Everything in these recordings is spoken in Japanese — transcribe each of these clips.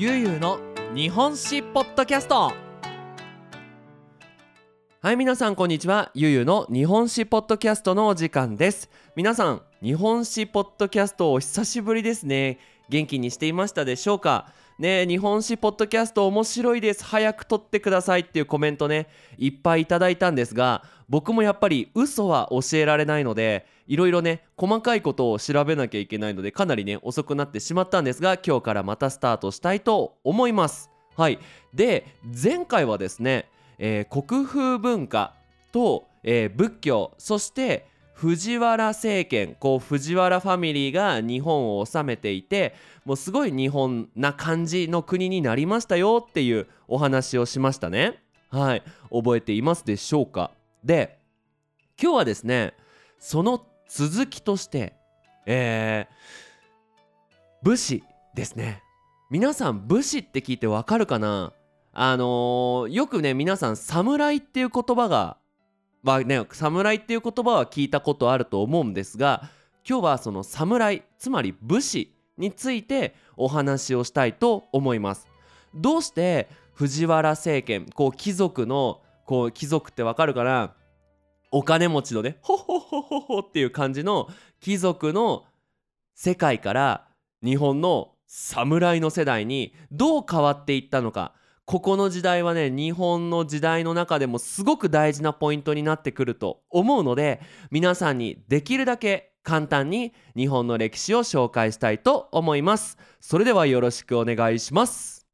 ゆうゆうの日本史ポッドキャスト。はい皆さんこんにちは。ゆうゆうの日本史ポッドキャストのお時間です。皆さん日本史ポッドキャストお久しぶりですね。元気にしていましたでしょうか？ね日本史ポッドキャスト面白いです。早く撮ってくださいっていうコメントねいっぱいいただいたんですが僕もやっぱり嘘は教えられないのでいろいろね細かいことを調べなきゃいけないのでかなりね遅くなってしまったんですが今日からまたスタートしたいと思います。はい。で前回はですねえー、国風文化と、えー、仏教そして藤原政権こう藤原ファミリーが日本を治めていてもうすごい日本な感じの国になりましたよっていうお話をしましたね。はい。覚えていますでしょうか。で今日はですねその続きとしてえー、武士ですね。皆さん武士って聞いてわかるかな？あのー、よくね皆さん侍っていう言葉がまあね侍っていう言葉は聞いたことあると思うんですが今日はその侍つまり武士についてお話をしたいと思います。どうして藤原政権こう貴族のこう貴族ってわかるかな？お金持ちのねホホホホホっていう感じの貴族の世界から日本の侍の世代にどう変わっていったのか。ここの時代はね日本の時代の中でもすごく大事なポイントになってくると思うので皆さんにできるだけ簡単に日本の歴史を紹介したいと思います。それではよろしくお願いします。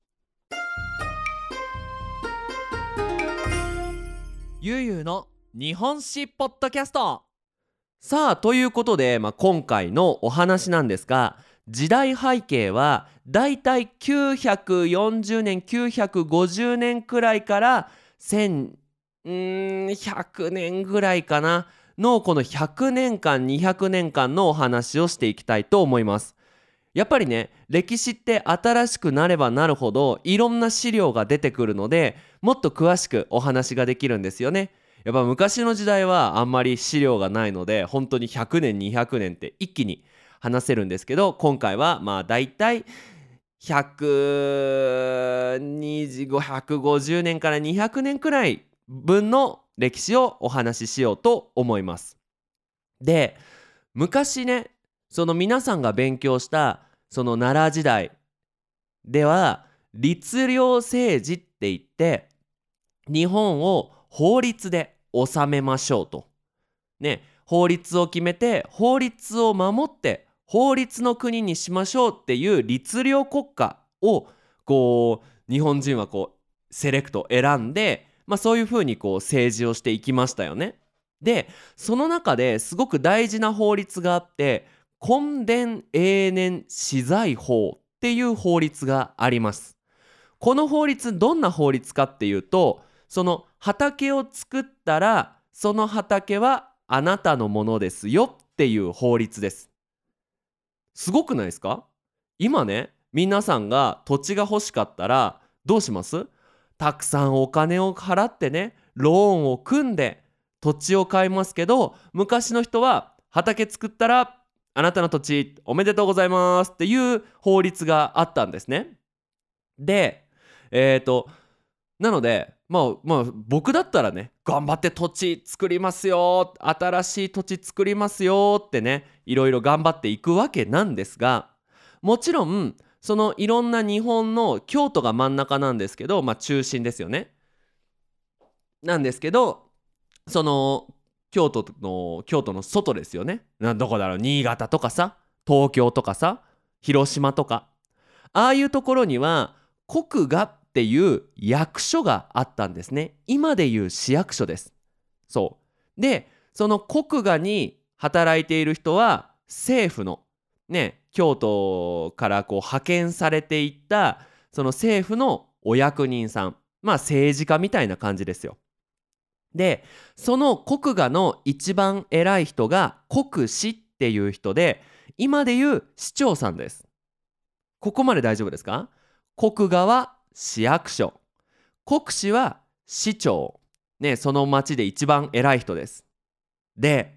ゆうゆうの日本史ポッドキャストさあということで、まあ、今回のお話なんですが時代背景はだいたい940年950年くらいから1100年ぐらいかなのこの100年間200年間のお話をしていきたいと思います。やっぱりね歴史って新しくなればなるほどいろんな資料が出てくるのでもっと詳しくお話ができるんですよね。やっぱ昔の時代はあんまり資料がないので本当に100年200年って一気に話せるんですけど今回はまあ大体150年から200年くらい分の歴史をお話ししようと思います。で昔ねその皆さんが勉強したその奈良時代では律令政治って言って日本を法律で治めましょうと。ね法律を決めて法律を守って法律の国にしましょうっていう律令国家をこう日本人はこうセレクト選んで、まあ、そういうふうにこう政治をしていきましたよね。でその中ですごく大事な法律があって根伝永年資材法っていう法律があります。この法律どんな法律かっていうとその畑を作ったらその畑はあなたのものですよっていう法律です。すごくないですか？今ね皆さんが土地が欲しかったらどうします？たくさんお金を払ってねローンを組んで土地を買いますけど昔の人は畑作ったらあなたの土地おめでとうございますっていう法律があったんですね。でえっ、ー、となのでまあまあ僕だったらね頑張って土地作りますよ新しい土地作りますよってねいろいろ頑張っていくわけなんですがもちろんそのいろんな日本の京都が真ん中なんですけどまあ中心ですよね。なんですけどその京都の京都の外ですよね。どこだろう新潟とかさ東京とかさ広島とかああいうところには国画っていう役所があったんですね。今でいう市役所です。そう。でその国画に働いている人は政府のね京都からこう派遣されていったその政府のお役人さんまあ政治家みたいな感じですよ。でその国画の一番偉い人が国司っていう人で今でいう市長さんです。ここまで大丈夫ですか？国画は市役所。国司は市長。ねその町で一番偉い人です。で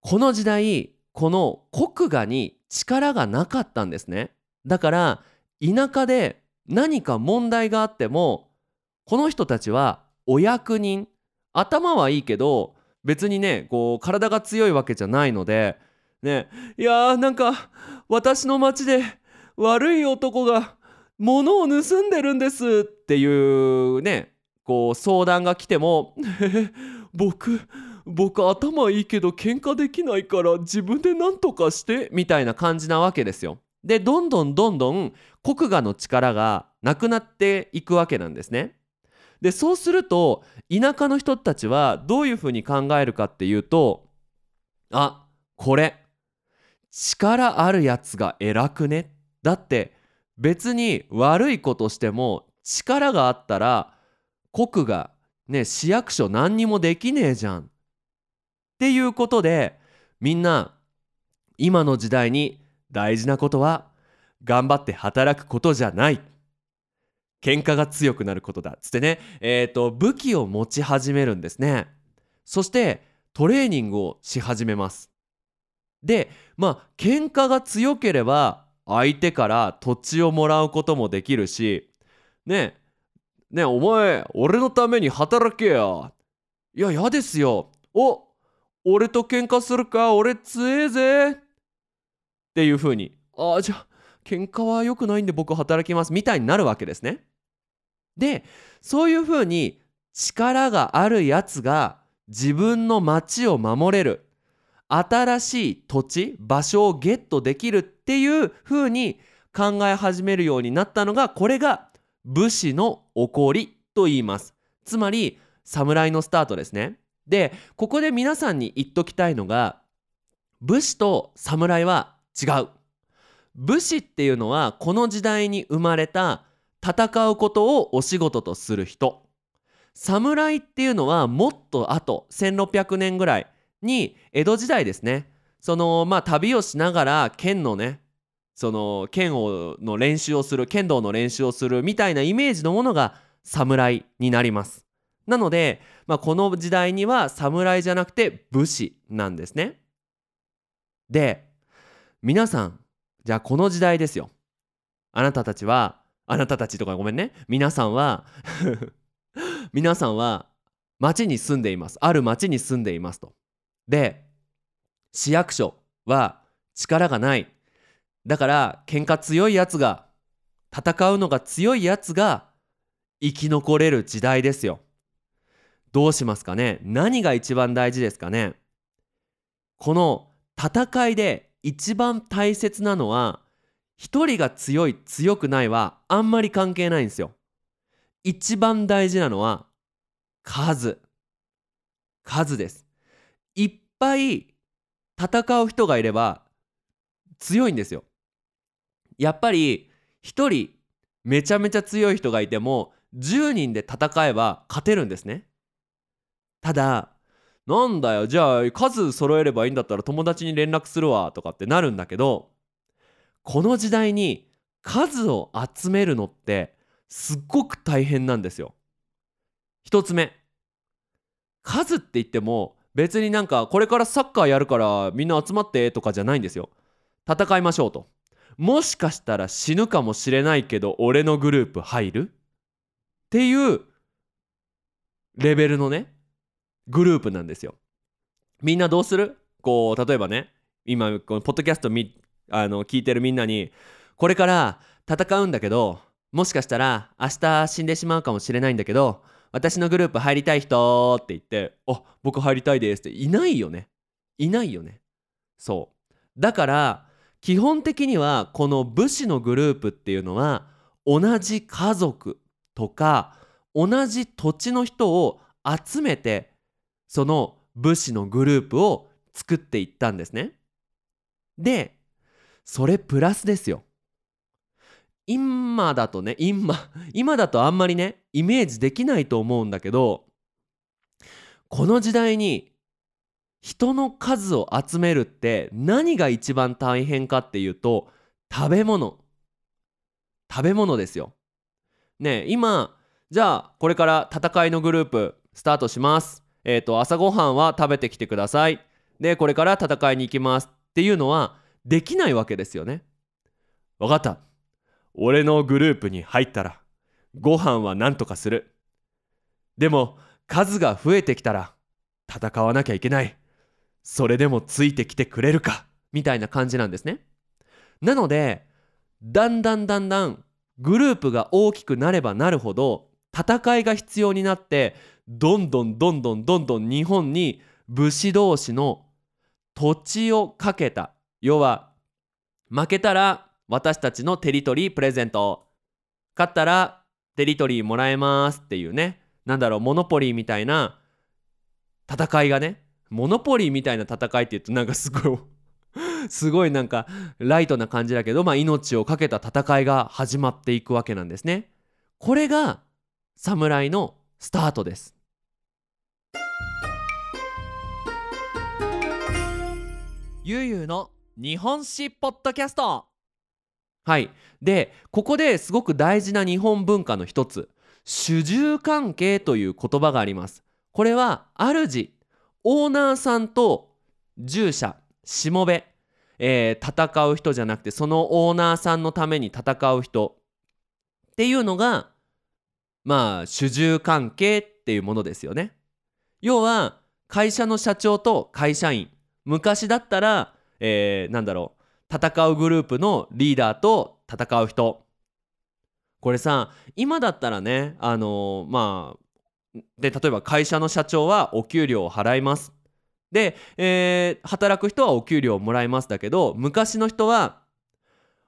この時代この国画に力がなかったんですね。だから田舎で何か問題があってもこの人たちはお役人。頭はいいけど別にねこう体が強いわけじゃないのでねいやーなんか私の町で悪い男が物を盗んでるんですっていうねこう相談が来ても 僕僕頭いいけど喧嘩できないから自分で何とかしてみたいな感じなわけですよ。でどんどんどんどん国画の力がなくなっていくわけなんですね。でそうすると田舎の人たちはどういうふうに考えるかっていうとあこれ力あるやつが偉くね？だって別に悪いことしても力があったら国がね市役所何にもできねえじゃん。っていうことでみんな今の時代に大事なことは頑張って働くことじゃない。喧嘩が強くなることだ。っつってねえっ、ー、と武器を持ち始めるんですね。そしてトレーニングをし始めます。でまあ喧嘩が強ければ相手から土地をもらうこともできるしねえねえお前俺のために働けや。いや嫌ですよ。お俺と喧嘩するか？俺強えぜ。っていう風にああじゃあ喧嘩は良くないんで僕働きます。みたいになるわけですね。でそういう風に力があるやつが自分の町を守れる。新しい土地場所をゲットできるっていう風に考え始めるようになったのがこれが武士の起りと言います。つまり侍のスタートですね。でここで皆さんに言っときたいのが武士と侍は違う。武士っていうのはこの時代に生まれた戦うことをお仕事とする人。侍っていうのはもっと後1600年ぐらいに江戸時代ですね。そのまあ旅をしながら剣のねその剣をの練習をする剣道の練習をするみたいなイメージのものが侍になります。なので、まあ、この時代には侍じゃなくて武士なんですね。で皆さんじゃあこの時代ですよ。あなたたちはあなたたちとかごめんね。皆さんは 皆さんは町に住んでいます。ある町に住んでいますと。で市役所は力がない。だから喧嘩強いやつが戦うのが強いやつが生き残れる時代ですよ。どうしますかね？何が一番大事ですかね？この戦いで一番大切なのは一人が強い強くないはあんまり関係ないんですよ。一番大事なのは数。数です。ぱい戦う人がいれば強いんですよ。やっぱり1人めちゃめちゃ強い人がいても10人で戦えば勝てるんですね。ただなんだよじゃあ数揃えればいいんだったら友達に連絡するわとかってなるんだけどこの時代に数を集めるのってすっごく大変なんですよ。一つ目数って言っても別になんかこれからサッカーやるからみんな集まってとかじゃないんですよ。戦いましょうと。もしかしたら死ぬかもしれないけど俺のグループ入る？っていうレベルのねグループなんですよ。みんなどうする？こう例えばね今このポッドキャストみあの聞いてるみんなにこれから戦うんだけどもしかしたら明日死んでしまうかもしれないんだけど私のグループ入りたい人って言って「あ僕入りたいです」って。いないよね。いないよね。そう。だから基本的にはこの武士のグループっていうのは同じ家族とか同じ土地の人を集めてその武士のグループを作っていったんですね。でそれプラスですよ。今だとね今今だとあんまりねイメージできないと思うんだけどこの時代に人の数を集めるって何が一番大変かっていうと食べ物食べ物ですよ。ね今じゃあこれから戦いのグループスタートします。えっ、ー、と朝ごはんは食べてきてください。でこれから戦いに行きますっていうのはできないわけですよね。わかった？俺のグループに入ったらご飯は何とかする。でも数が増えてきたら戦わなきゃいけない。それでもついてきてくれるかみたいな感じなんですね。なのでだんだんだんだんグループが大きくなればなるほど戦いが必要になってどんどんどんどんどんどん日本に武士同士の土地をかけた。要は負けたら私たちのテリトリープレゼント勝ったらテリトリーもらえますっていうねなんだろうモノポリーみたいな戦いがねモノポリーみたいな戦いって言うとなんかすごい すごいなんかライトな感じだけど、まあ、命を懸けた戦いが始まっていくわけなんですね。これが侍のスタートです。ゆうゆうの日本史ポッドキャストはい。でここですごく大事な日本文化の一つ。主従関係という言葉があります。これは主オーナーさんと従者しもべ。えー、戦う人じゃなくてそのオーナーさんのために戦う人。っていうのがまあ主従関係っていうものですよね。要は会社の社長と会社員。昔だったら、えー、なんだろう。戦うグループのリーダーと戦う人。これさ今だったらねあのー、まあで例えば会社の社長はお給料を払います。で、えー、働く人はお給料をもらいますだけど昔の人は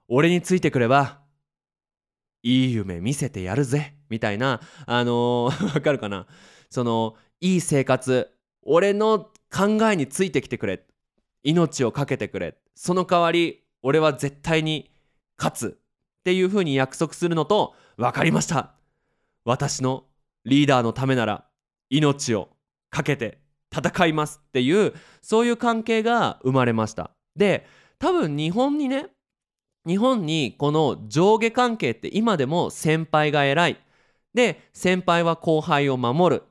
俺についてくればいい夢見せてやるぜ。みたいなあのー、わかるかな？そのいい生活俺の考えについてきてくれ。命を懸けてくれ。その代わり俺は絶対に勝つっていうふうに約束するのと分かりました。私のリーダーのためなら命を懸けて戦いますっていうそういう関係が生まれました。で多分日本にね日本にこの上下関係って今でも先輩が偉い。で先輩は後輩を守る。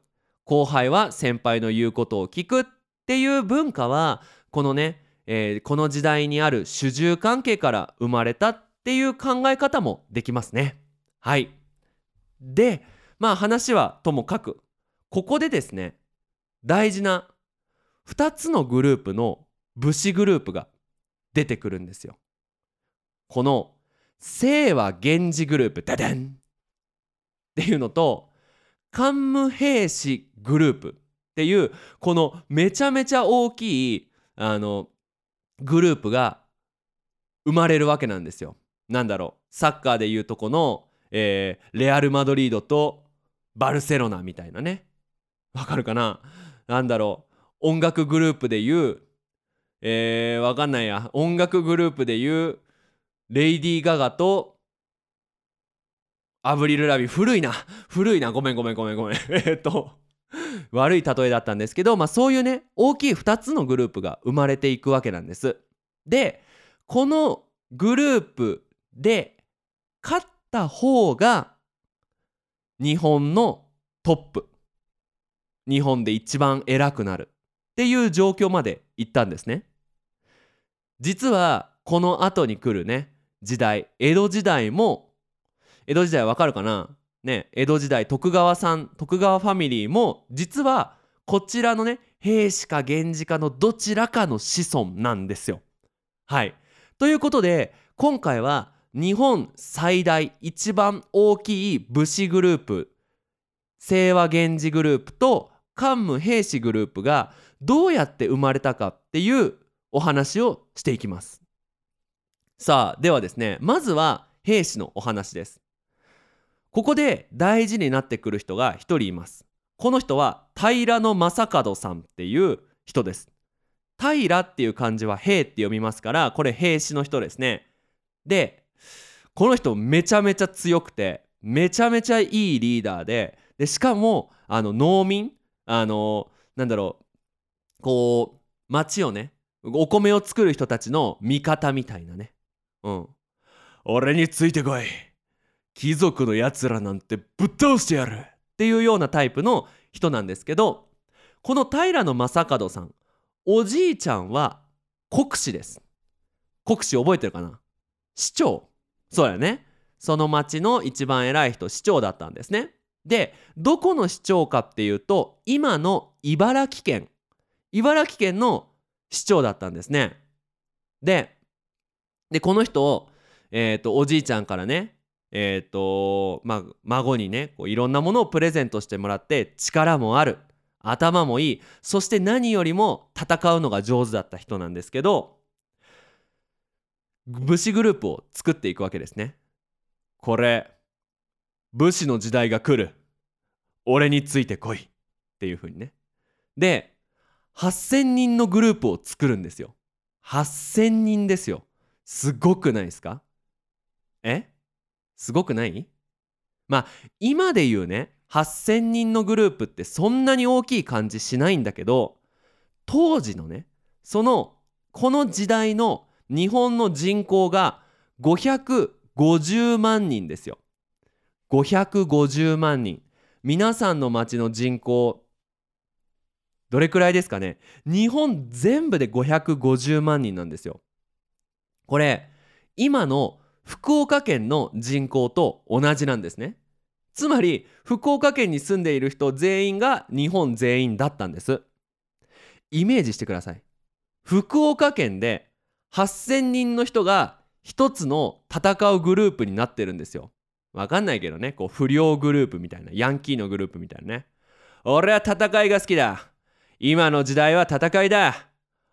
後輩は先輩の言うことを聞くっていう文化はこのね、えー、この時代にある主従関係から生まれたっていう考え方もできますね。はい。でまあ話はともかくここでですね大事な2つのグループの武士グループが出てくるんですよ。この清和源氏グループダダン！っていうのと桓武兵士グループっていうこのめちゃめちゃ大きいあのグループが生まれるわけなんですよ。なんだろう。サッカーでいうとこの、えー、レアル・マドリードとバルセロナみたいなね。わかるかな。なんだろう。音楽グループで言うえー、わかんないや。音楽グループで言うレイディー・ガガとアブリル・ラビ古いな。古いな。ごめんごめんごめんごめん。えっと悪い例えだったんですけど、まあ、そういうね大きい2つのグループが生まれていくわけなんです。でこのグループで勝った方が日本のトップ。日本で一番偉くなる。っていう状況まで行ったんですね。実はこの後に来るね時代江戸時代も江戸時代わかるかな？ね江戸時代徳川さん徳川ファミリーも実はこちらのね兵士か源氏かのどちらかの子孫なんですよ。はい。ということで今回は日本最大一番大きい武士グループ清和源氏グループと桓武兵士グループがどうやって生まれたかっていうお話をしていきます。さあではですねまずは兵士のお話です。ここで大事になってくる人が一人います。この人は平将門さんっていう人です。平っていう漢字は兵って読みますからこれ兵士の人ですね。でこの人めちゃめちゃ強くてめちゃめちゃいいリーダーででしかもあの農民あのなんだろうこう町をねお米を作る人たちの味方みたいなね。うん。俺についてこい。貴族のやつらなんてぶっ倒してやるっていうようなタイプの人なんですけどこの平将門さんおじいちゃんは国士です。国士覚えてるかな？市長。そうやね。その町の一番偉い人市長だったんですね。でどこの市長かっていうと今の茨城県。茨城県の市長だったんですね。ででこの人を、えーと、おじいちゃんからねえっ、ー、とまあ孫にねこういろんなものをプレゼントしてもらって力もある頭もいいそして何よりも戦うのが上手だった人なんですけど武士グループを作っていくわけですね。これ武士の時代が来る俺についてこいっていう風にね。で8,000人のグループを作るんですよ。8,000人ですよ。すごくないですか？え？すごくない？まあ今で言うね8,000人のグループってそんなに大きい感じしないんだけど当時のねそのこの時代の日本の人口が550万人ですよ。550万人。皆さんの町の人口どれくらいですかね？日本全部で550万人なんですよ。これ今の福岡県の人口と同じなんですね。つまり福岡県に住んでいる人全員が日本全員だったんです。イメージしてください。福岡県で8,000人の人が一つの戦うグループになってるんですよ。わかんないけどね。こう不良グループみたいなヤンキーのグループみたいなね。俺は戦いが好きだ。今の時代は戦いだ。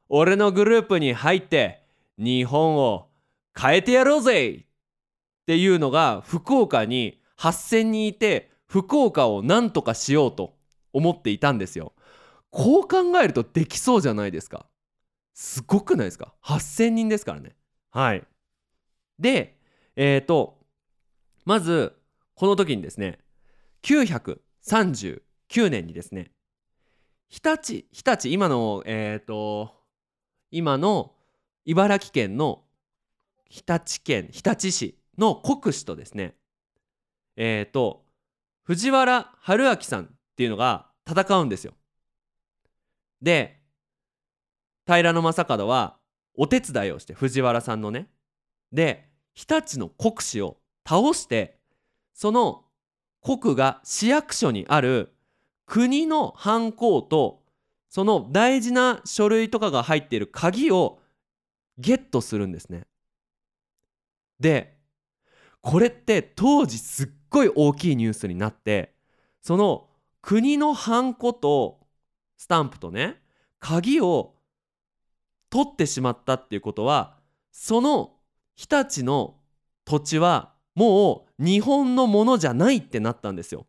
俺のグループに入って日本を変えてやろうぜっていうのが福岡に8,000人いて福岡を何とかしようと思っていたんですよ。こう考えるとできそうじゃないですか。すごくないですか ?8,000 人ですからね。はい。で、えっ、ー、と、まず、この時にですね、939年にですね、日立、日立、今の、えっ、ー、と、今の茨城県の日立県、日立市の国司とですね、えっ、ー、と藤原春明さんっていうのが戦うんですよ。で平将門はお手伝いをして藤原さんのねで日立の国司を倒してその国が市役所にある国の藩校とその大事な書類とかが入っている鍵をゲットするんですね。でこれって当時すっごい大きいニュースになってその国のハンコとスタンプとね鍵を取ってしまったっていうことはその日立の土地はもう日本のものじゃないってなったんですよ。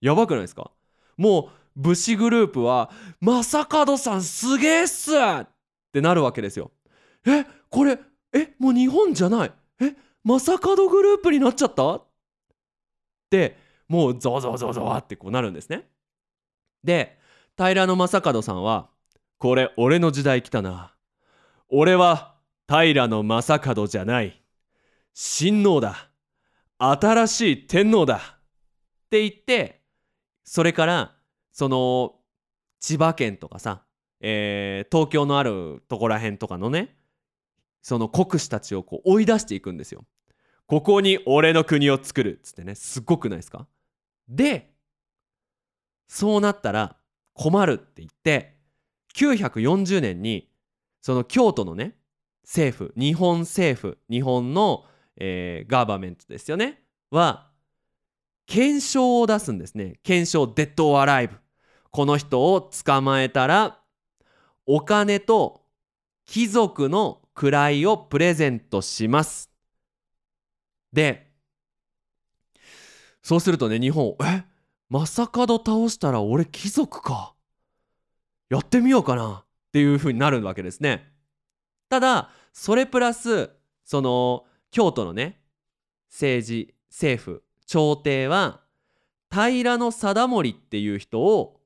やばくないですか？もう武士グループは「正門さんすげえっす!」ってなるわけですよ。えこれえもう日本じゃないえ正門グループになっちゃった？ってもうゾワゾワゾワゾワってこうなるんですね。で平将門さんは「これ俺の時代来たな。俺は平将門じゃない。親王だ。新しい天皇だ」って言ってそれからその千葉県とかさ、えー、東京のあるとこら辺とかのねその国士たちをこう追い出していくんですよ。ここに俺の国を作るっつってね。すっごくないですか？でそうなったら困るって言って940年にその京都のね政府日本政府日本の、えー、ガーバメントですよね。は検証を出すんですね。検証デッド・オアライブ。この人を捕まえたらお金と貴族の位をプレゼントします。でそうするとね日本え？正門倒したら俺貴族か？やってみようかな？っていう風になるわけですね。ただそれプラスその京都のね政治政府朝廷は平定盛っていう人を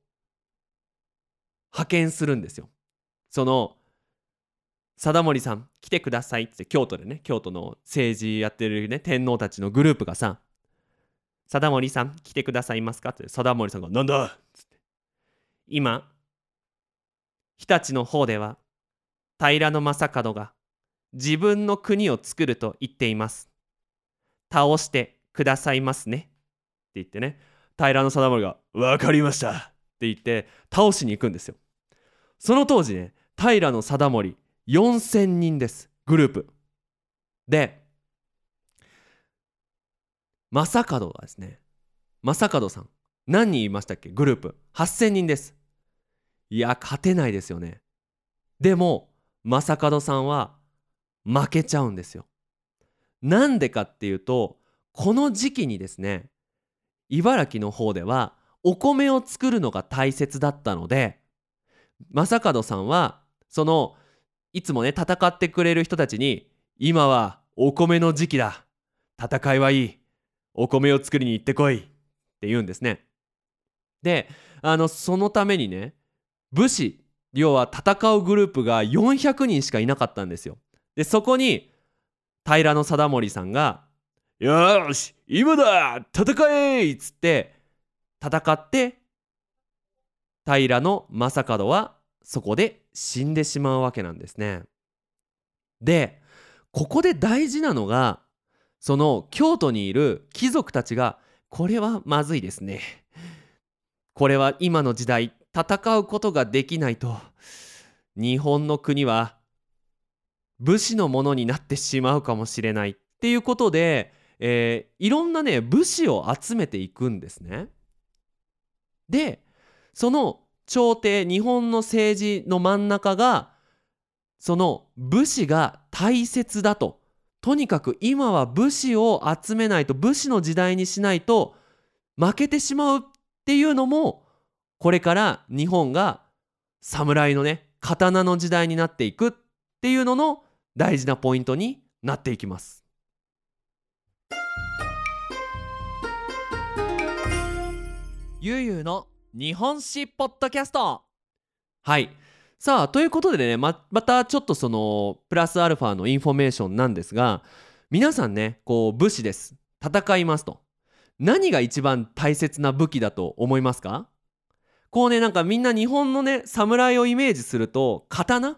派遣するんですよ。その貞森さん来てください。って京都でね京都の政治やってるね天皇たちのグループがさ「貞森さん来てくださいますか?」って貞森さんが「なんだ!」っつって。今日立の方では平将門が自分の国を作ると言っています。倒してくださいますね。って言ってね平定盛が「分かりました」って言って倒しに行くんですよ。その当時ね平定盛4000人ですグループ。で正門がですね正門さん何人いましたっけグループ。8000人です。いや勝てないですよね。でも正門さんは負けちゃうんですよ。なんでかっていうとこの時期にですね茨城の方ではお米を作るのが大切だったので正門さんはそのいつもね戦ってくれる人たちに今はお米の時期だ。戦いはいい。お米を作りに行ってこい。って言うんですね。であのそのためにね武士要は戦うグループが400人しかいなかったんですよ。でそこに平定盛さんが「よし今だ戦え!」っつって戦って平の正門はそこで死んでしまうわけなんですね。でここで大事なのがその京都にいる貴族たちがこれはまずいですね。これは今の時代戦うことができないと日本の国は武士のものになってしまうかもしれないっていうことで、えー、いろんなね武士を集めていくんですね。でその朝廷日本の政治の真ん中がその武士が大切だと。とにかく今は武士を集めないと武士の時代にしないと負けてしまうっていうのもこれから日本が侍のね刀の時代になっていくっていうのの大事なポイントになっていきます。ゆうゆうの日本史ポッドキャスト。はい。さあということでねままたちょっとそのプラスアルファのインフォメーションなんですが皆さんねこう武士です。戦いますと。何が一番大切な武器だと思いますか？こうねなんかみんな日本のね侍をイメージすると刀？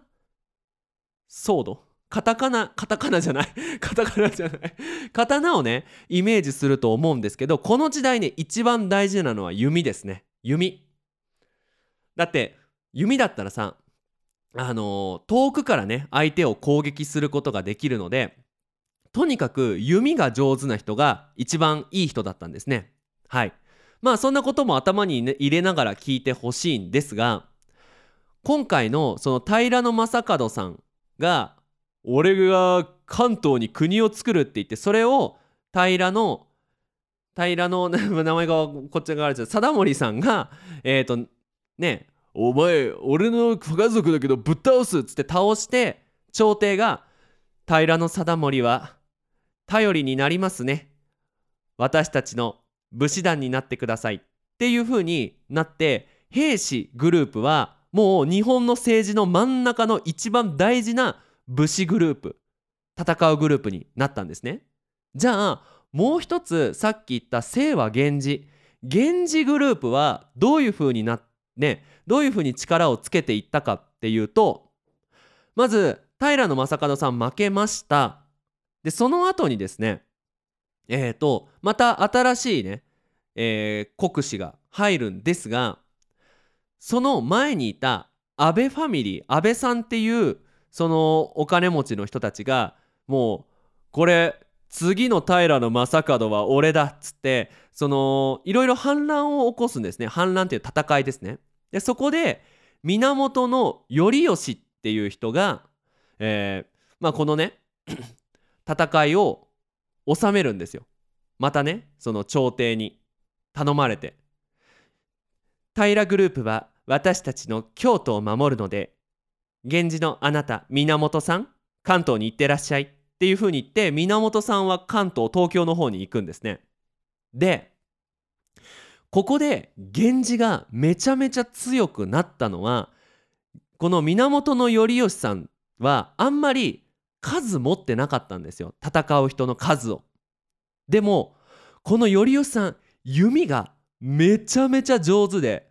ソード？カタカナ？カタカナじゃない？カタカナじゃない？刀をねイメージすると思うんですけどこの時代ね一番大事なのは弓ですね。弓。だって弓だったらさあのー、遠くからね相手を攻撃することができるのでとにかく弓が上手な人が一番いい人だったんですね。はい。まあそんなことも頭に、ね、入れながら聞いてほしいんですが今回のその平将門さんが俺が関東に国を作るって言ってそれを平の平の 名前がこっち側ある貞森さんがえっ、ー、とねお前俺の家族だけどぶっ倒すっつって倒して朝廷が平の貞盛は頼りになりますね。私たちの武士団になってください。っていう風になって兵士グループはもう日本の政治の真ん中の一番大事な武士グループ戦うグループになったんですね。じゃあもう一つさっき言った清和源氏。源氏グループはどういう風になねどういう風に力をつけていったかっていうとまず平将門さん負けました。でその後にですねえーとまた新しいね、えー、国司が入るんですがその前にいた安倍ファミリー安倍さんっていうそのお金持ちの人たちがもうこれ次の平将門は俺だっつってそのいろいろ反乱を起こすんですね。反乱っていう戦いですね。でそこで源頼義っていう人が、えー、まあこのね 戦いを収めるんですよ。またねその朝廷に頼まれて。平グループは私たちの京都を守るので源氏のあなた源さん関東に行ってらっしゃい。っていうふうに言って源さんは関東東京の方に行くんですねでここで源氏がめちゃめちゃ強くなったのはこの源頼義さんはあんまり数持ってなかったんですよ戦う人の数を。でもこの頼義さん弓がめちゃめちゃ上手で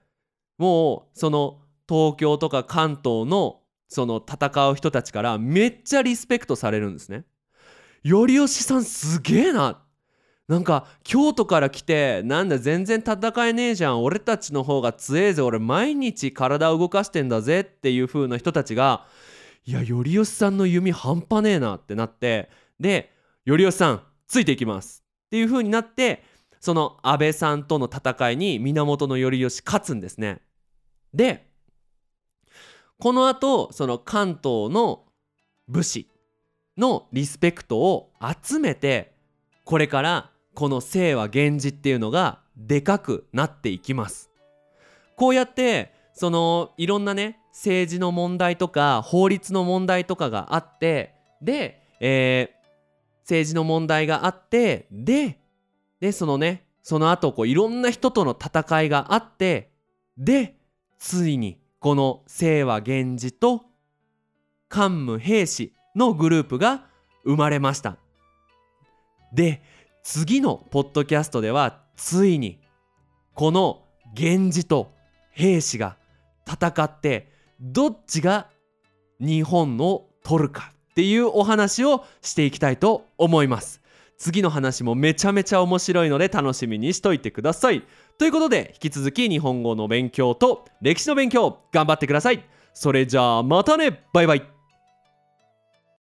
もうその東京とか関東のその戦う人たちからめっちゃリスペクトされるんですね。頼義さんすげえな。なんか京都から来てなんだ全然戦えねえじゃん。俺たちの方が強えぜ。俺毎日体を動かしてんだぜ。っていう風な人たちがいや頼義さんの弓半端ねえなってなって。で頼義さんついていきます。っていう風になってその安倍さんとの戦いに源頼義勝つんですね。でこのあとその関東の武士のリスペクトを集めてこれからこの清和源氏っていうのがでかくなっていきます。こうやってそのいろんなね政治の問題とか法律の問題とかがあってで、えー政治の問題があってででそのねその後こういろんな人との戦いがあってでついにこの清和源氏と桓武平氏のグループが生まれました。で次のポッドキャストではついにこの源氏と平氏が戦ってどっちが日本を取るかっていうお話をしていきたいと思います。次の話もめちゃめちゃ面白いので楽しみにしといてください。ということで引き続き日本語の勉強と歴史の勉強頑張ってください。それじゃあまたね。バイバイ。